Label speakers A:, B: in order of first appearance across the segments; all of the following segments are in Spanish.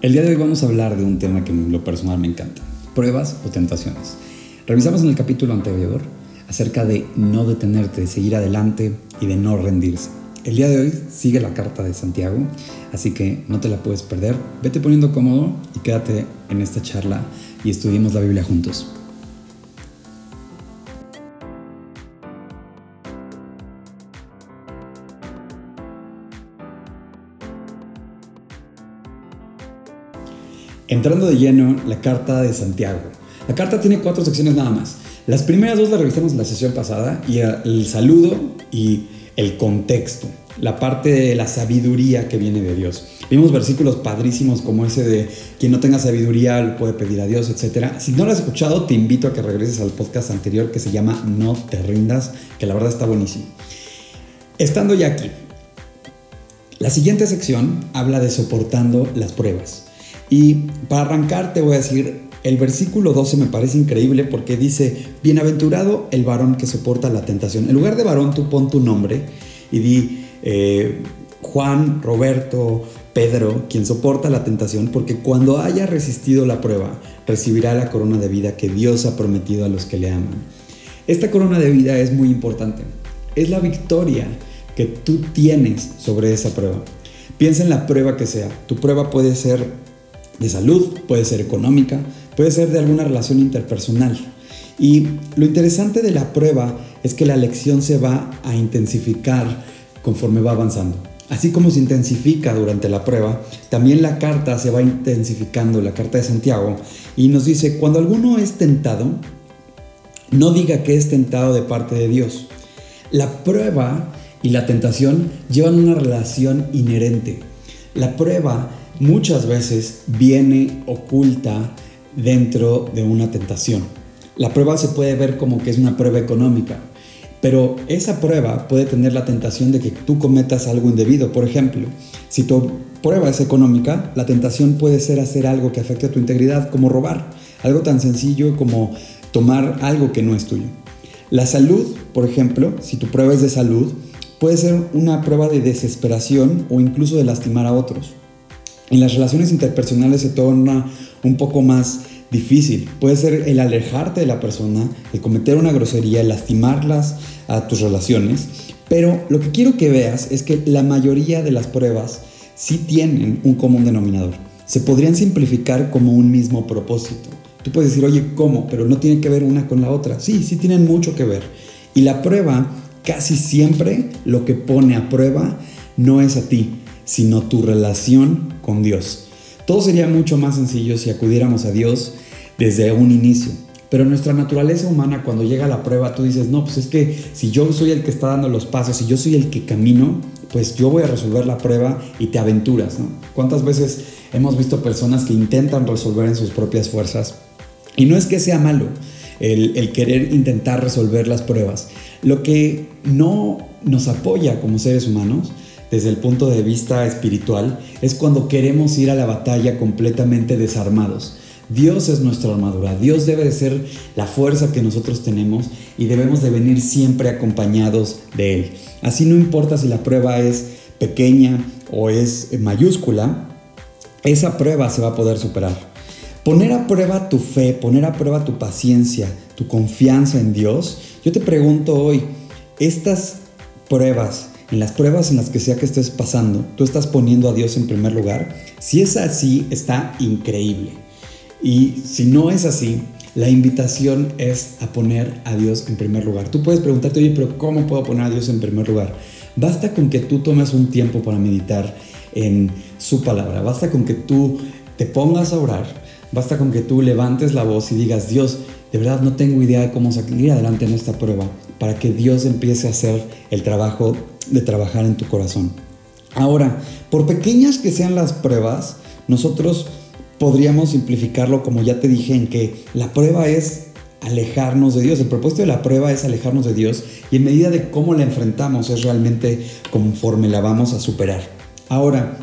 A: El día de hoy vamos a hablar de un tema que en lo personal me encanta, pruebas o tentaciones. Revisamos en el capítulo anterior acerca de no detenerte, de seguir adelante y de no rendirse. El día de hoy sigue la carta de Santiago, así que no te la puedes perder. Vete poniendo cómodo y quédate en esta charla y estudiemos la Biblia juntos. Entrando de lleno, la carta de Santiago. La carta tiene cuatro secciones nada más. Las primeras dos las revisamos en la sesión pasada y el saludo y el contexto, la parte de la sabiduría que viene de Dios. Vimos versículos padrísimos como ese de quien no tenga sabiduría puede pedir a Dios, etc. Si no lo has escuchado, te invito a que regreses al podcast anterior que se llama No te rindas, que la verdad está buenísimo. Estando ya aquí, la siguiente sección habla de soportando las pruebas. Y para arrancar te voy a decir, el versículo 12 me parece increíble porque dice, bienaventurado el varón que soporta la tentación. En lugar de varón tú pon tu nombre y di eh, Juan, Roberto, Pedro, quien soporta la tentación, porque cuando haya resistido la prueba, recibirá la corona de vida que Dios ha prometido a los que le aman. Esta corona de vida es muy importante. Es la victoria que tú tienes sobre esa prueba. Piensa en la prueba que sea. Tu prueba puede ser de salud, puede ser económica, puede ser de alguna relación interpersonal. Y lo interesante de la prueba es que la lección se va a intensificar conforme va avanzando. Así como se intensifica durante la prueba, también la carta se va intensificando, la carta de Santiago, y nos dice, cuando alguno es tentado, no diga que es tentado de parte de Dios. La prueba y la tentación llevan una relación inherente. La prueba muchas veces viene oculta dentro de una tentación. La prueba se puede ver como que es una prueba económica, pero esa prueba puede tener la tentación de que tú cometas algo indebido. Por ejemplo, si tu prueba es económica, la tentación puede ser hacer algo que afecte a tu integridad, como robar, algo tan sencillo como tomar algo que no es tuyo. La salud, por ejemplo, si tu prueba es de salud, puede ser una prueba de desesperación o incluso de lastimar a otros. En las relaciones interpersonales se torna un poco más difícil. Puede ser el alejarte de la persona, el cometer una grosería, el lastimarlas a tus relaciones. Pero lo que quiero que veas es que la mayoría de las pruebas sí tienen un común denominador. Se podrían simplificar como un mismo propósito. Tú puedes decir, oye, ¿cómo? Pero no tiene que ver una con la otra. Sí, sí tienen mucho que ver. Y la prueba, casi siempre lo que pone a prueba no es a ti, sino tu relación con Dios. Todo sería mucho más sencillo si acudiéramos a Dios desde un inicio. Pero nuestra naturaleza humana cuando llega la prueba tú dices, no, pues es que si yo soy el que está dando los pasos, si yo soy el que camino, pues yo voy a resolver la prueba y te aventuras, ¿no? ¿Cuántas veces hemos visto personas que intentan resolver en sus propias fuerzas? Y no es que sea malo el querer intentar resolver las pruebas. Lo que no nos apoya como seres humanos desde el punto de vista espiritual es cuando queremos ir a la batalla completamente desarmados. Dios es nuestra armadura, Dios debe de ser la fuerza que nosotros tenemos y debemos de venir siempre acompañados de Él. Así no importa si la prueba es pequeña o es mayúscula, esa prueba se va a poder superar. Poner a prueba tu fe, poner a prueba tu paciencia, tu confianza en Dios. Yo te pregunto hoy, estas pruebas en las pruebas en las que sea que estés pasando, tú estás poniendo a Dios en primer lugar. Si es así, está increíble. Y si no es así, la invitación es a poner a Dios en primer lugar. Tú puedes preguntarte, oye, pero ¿cómo puedo poner a Dios en primer lugar? Basta con que tú tomes un tiempo para meditar en su palabra. Basta con que tú te pongas a orar. Basta con que tú levantes la voz y digas, Dios, de verdad no tengo idea de cómo salir adelante en esta prueba, para que Dios empiece a hacer el trabajo de trabajar en tu corazón. Ahora, por pequeñas que sean las pruebas, nosotros podríamos simplificarlo como ya te dije en que la prueba es alejarnos de Dios. El propósito de la prueba es alejarnos de Dios y en medida de cómo la enfrentamos es realmente conforme la vamos a superar. Ahora,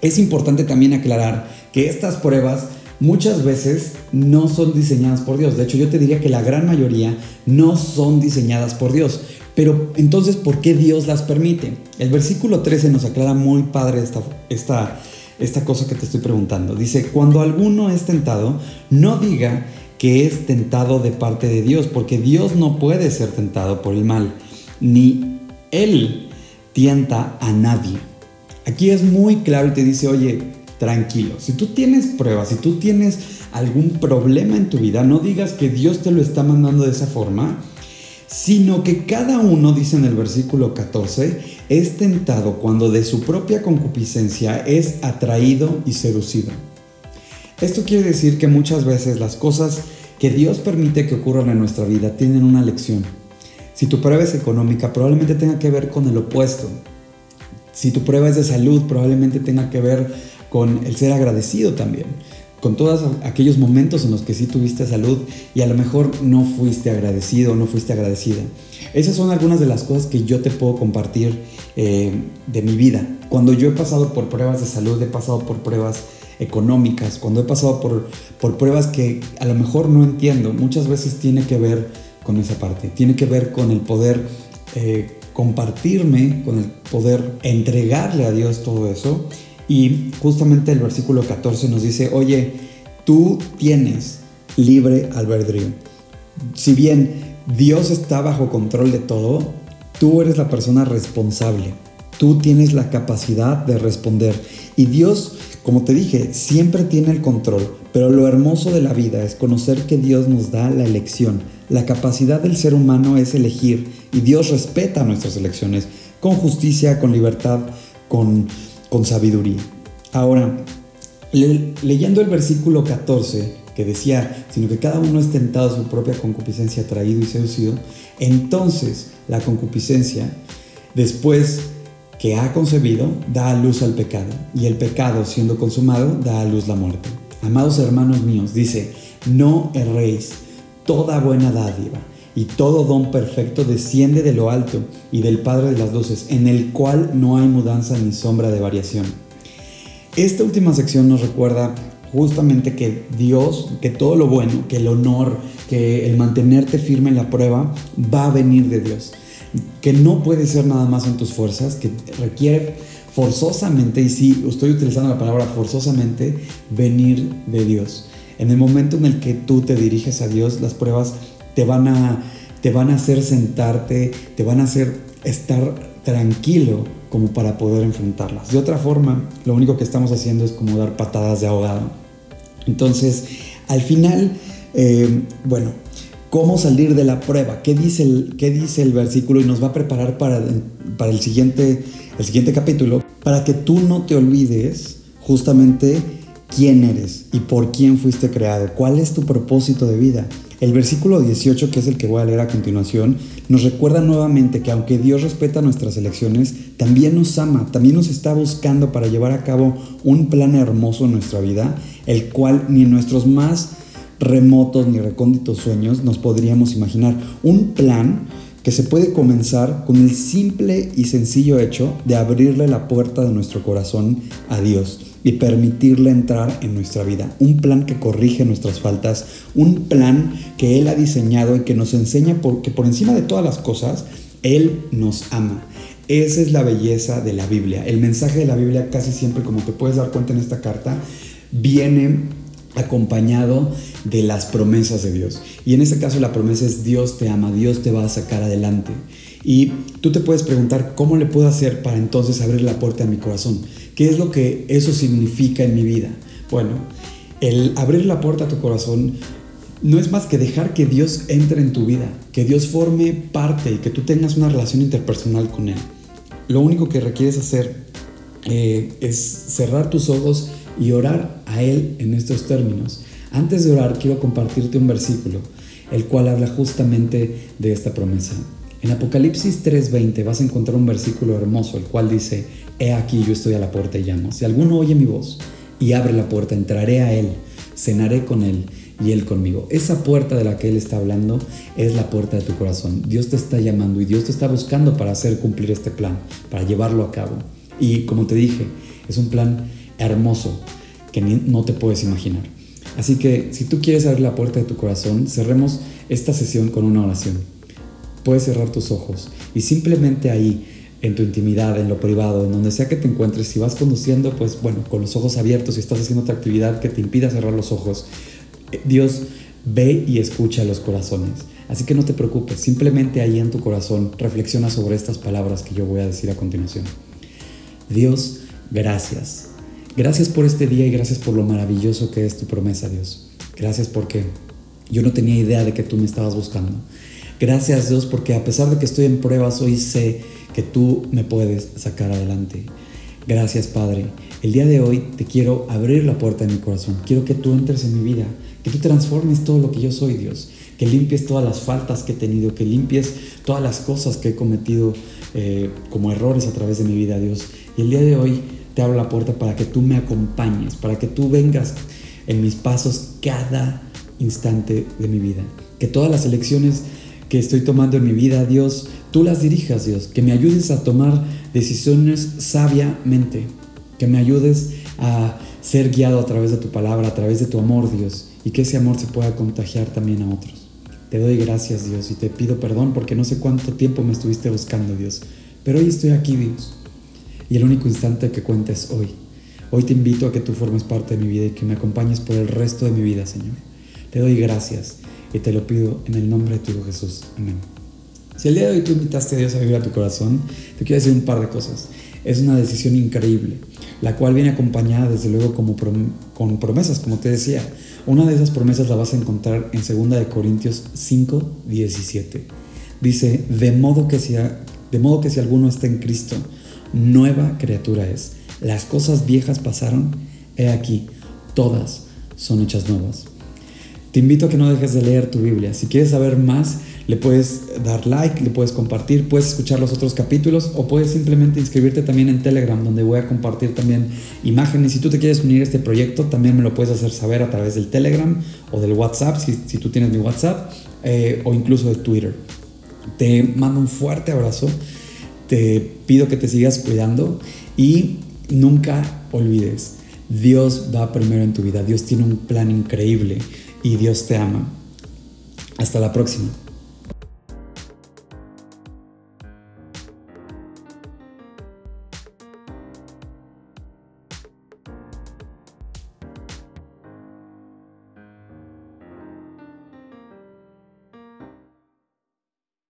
A: es importante también aclarar que estas pruebas muchas veces no son diseñadas por Dios. De hecho, yo te diría que la gran mayoría no son diseñadas por Dios. Pero entonces, ¿por qué Dios las permite? El versículo 13 nos aclara muy padre esta, esta esta cosa que te estoy preguntando. Dice, cuando alguno es tentado, no diga que es tentado de parte de Dios, porque Dios no puede ser tentado por el mal, ni Él tienta a nadie. Aquí es muy claro y te dice, oye, tranquilo, si tú tienes pruebas, si tú tienes algún problema en tu vida, no digas que Dios te lo está mandando de esa forma, sino que cada uno, dice en el versículo 14, es tentado cuando de su propia concupiscencia es atraído y seducido. Esto quiere decir que muchas veces las cosas que Dios permite que ocurran en nuestra vida tienen una lección. Si tu prueba es económica, probablemente tenga que ver con el opuesto. Si tu prueba es de salud, probablemente tenga que ver con el ser agradecido también con todos aquellos momentos en los que sí tuviste salud y a lo mejor no fuiste agradecido o no fuiste agradecida. Esas son algunas de las cosas que yo te puedo compartir eh, de mi vida. Cuando yo he pasado por pruebas de salud, he pasado por pruebas económicas, cuando he pasado por, por pruebas que a lo mejor no entiendo, muchas veces tiene que ver con esa parte, tiene que ver con el poder eh, compartirme, con el poder entregarle a Dios todo eso y justamente el versículo 14 nos dice, oye, tú tienes libre albedrío. Si bien Dios está bajo control de todo, tú eres la persona responsable. Tú tienes la capacidad de responder. Y Dios, como te dije, siempre tiene el control. Pero lo hermoso de la vida es conocer que Dios nos da la elección. La capacidad del ser humano es elegir. Y Dios respeta nuestras elecciones con justicia, con libertad, con con sabiduría. Ahora, leyendo el versículo 14, que decía, sino que cada uno es tentado a su propia concupiscencia, traído y seducido, entonces la concupiscencia, después que ha concebido, da a luz al pecado, y el pecado, siendo consumado, da a luz la muerte. Amados hermanos míos, dice, no erréis toda buena dádiva y todo don perfecto desciende de lo alto y del Padre de las Luces, en el cual no hay mudanza ni sombra de variación. Esta última sección nos recuerda justamente que Dios, que todo lo bueno, que el honor, que el mantenerte firme en la prueba va a venir de Dios. Que no puede ser nada más en tus fuerzas, que requiere forzosamente, y sí, estoy utilizando la palabra forzosamente, venir de Dios. En el momento en el que tú te diriges a Dios, las pruebas te van a, te van a hacer sentarte, te van a hacer estar tranquilo como para poder enfrentarlas. De otra forma, lo único que estamos haciendo es como dar patadas de ahogado. Entonces, al final, eh, bueno, ¿cómo salir de la prueba? ¿Qué dice el, qué dice el versículo? Y nos va a preparar para, para el, siguiente, el siguiente capítulo, para que tú no te olvides justamente quién eres y por quién fuiste creado, cuál es tu propósito de vida. El versículo 18, que es el que voy a leer a continuación, nos recuerda nuevamente que aunque Dios respeta nuestras elecciones, también nos ama, también nos está buscando para llevar a cabo un plan hermoso en nuestra vida, el cual ni en nuestros más remotos ni recónditos sueños nos podríamos imaginar. Un plan que se puede comenzar con el simple y sencillo hecho de abrirle la puerta de nuestro corazón a Dios y permitirle entrar en nuestra vida. Un plan que corrige nuestras faltas, un plan que Él ha diseñado y que nos enseña que por encima de todas las cosas, Él nos ama. Esa es la belleza de la Biblia. El mensaje de la Biblia casi siempre, como te puedes dar cuenta en esta carta, viene acompañado de las promesas de Dios. Y en este caso la promesa es Dios te ama, Dios te va a sacar adelante. Y tú te puedes preguntar, ¿cómo le puedo hacer para entonces abrir la puerta a mi corazón? ¿Qué es lo que eso significa en mi vida? Bueno, el abrir la puerta a tu corazón no es más que dejar que Dios entre en tu vida, que Dios forme parte y que tú tengas una relación interpersonal con Él. Lo único que requieres hacer eh, es cerrar tus ojos y orar a Él en estos términos. Antes de orar, quiero compartirte un versículo, el cual habla justamente de esta promesa. En Apocalipsis 3:20 vas a encontrar un versículo hermoso, el cual dice, He aquí yo estoy a la puerta y llamo. Si alguno oye mi voz y abre la puerta, entraré a él, cenaré con él y él conmigo. Esa puerta de la que él está hablando es la puerta de tu corazón. Dios te está llamando y Dios te está buscando para hacer cumplir este plan, para llevarlo a cabo. Y como te dije, es un plan hermoso que no te puedes imaginar. Así que si tú quieres abrir la puerta de tu corazón, cerremos esta sesión con una oración puedes cerrar tus ojos y simplemente ahí en tu intimidad, en lo privado, en donde sea que te encuentres. Si vas conduciendo, pues bueno, con los ojos abiertos, si estás haciendo otra actividad que te impida cerrar los ojos, eh, Dios ve y escucha los corazones. Así que no te preocupes, simplemente ahí en tu corazón reflexiona sobre estas palabras que yo voy a decir a continuación. Dios, gracias. Gracias por este día y gracias por lo maravilloso que es tu promesa, Dios. Gracias porque yo no tenía idea de que tú me estabas buscando. Gracias, Dios, porque a pesar de que estoy en pruebas, hoy sé que tú me puedes sacar adelante. Gracias, Padre. El día de hoy te quiero abrir la puerta de mi corazón. Quiero que tú entres en mi vida, que tú transformes todo lo que yo soy, Dios. Que limpies todas las faltas que he tenido, que limpies todas las cosas que he cometido eh, como errores a través de mi vida, Dios. Y el día de hoy te abro la puerta para que tú me acompañes, para que tú vengas en mis pasos cada instante de mi vida. Que todas las elecciones que estoy tomando en mi vida, Dios, tú las dirijas, Dios. Que me ayudes a tomar decisiones sabiamente. Que me ayudes a ser guiado a través de tu palabra, a través de tu amor, Dios. Y que ese amor se pueda contagiar también a otros. Te doy gracias, Dios, y te pido perdón porque no sé cuánto tiempo me estuviste buscando, Dios. Pero hoy estoy aquí, Dios y el único instante que cuenta es hoy. Hoy te invito a que tú formes parte de mi vida y que me acompañes por el resto de mi vida, Señor. Te doy gracias y te lo pido en el nombre de tu Hijo Jesús. Amén. Si el día de hoy tú invitaste a Dios a vivir a tu corazón, te quiero decir un par de cosas. Es una decisión increíble, la cual viene acompañada desde luego como con promesas, como te decía. Una de esas promesas la vas a encontrar en 2 de Corintios 5, 17. Dice, de modo que si, de modo que si alguno está en Cristo, nueva criatura es. Las cosas viejas pasaron, he aquí, todas son hechas nuevas. Te invito a que no dejes de leer tu Biblia. Si quieres saber más, le puedes dar like, le puedes compartir, puedes escuchar los otros capítulos o puedes simplemente inscribirte también en Telegram, donde voy a compartir también imágenes. Si tú te quieres unir a este proyecto, también me lo puedes hacer saber a través del Telegram o del WhatsApp, si, tú tienes mi WhatsApp, eh, o incluso de Twitter. Te mando un fuerte abrazo te pido que te sigas cuidando y nunca olvides, Dios va primero en tu vida, Dios tiene un plan increíble y Dios te ama. Hasta la próxima.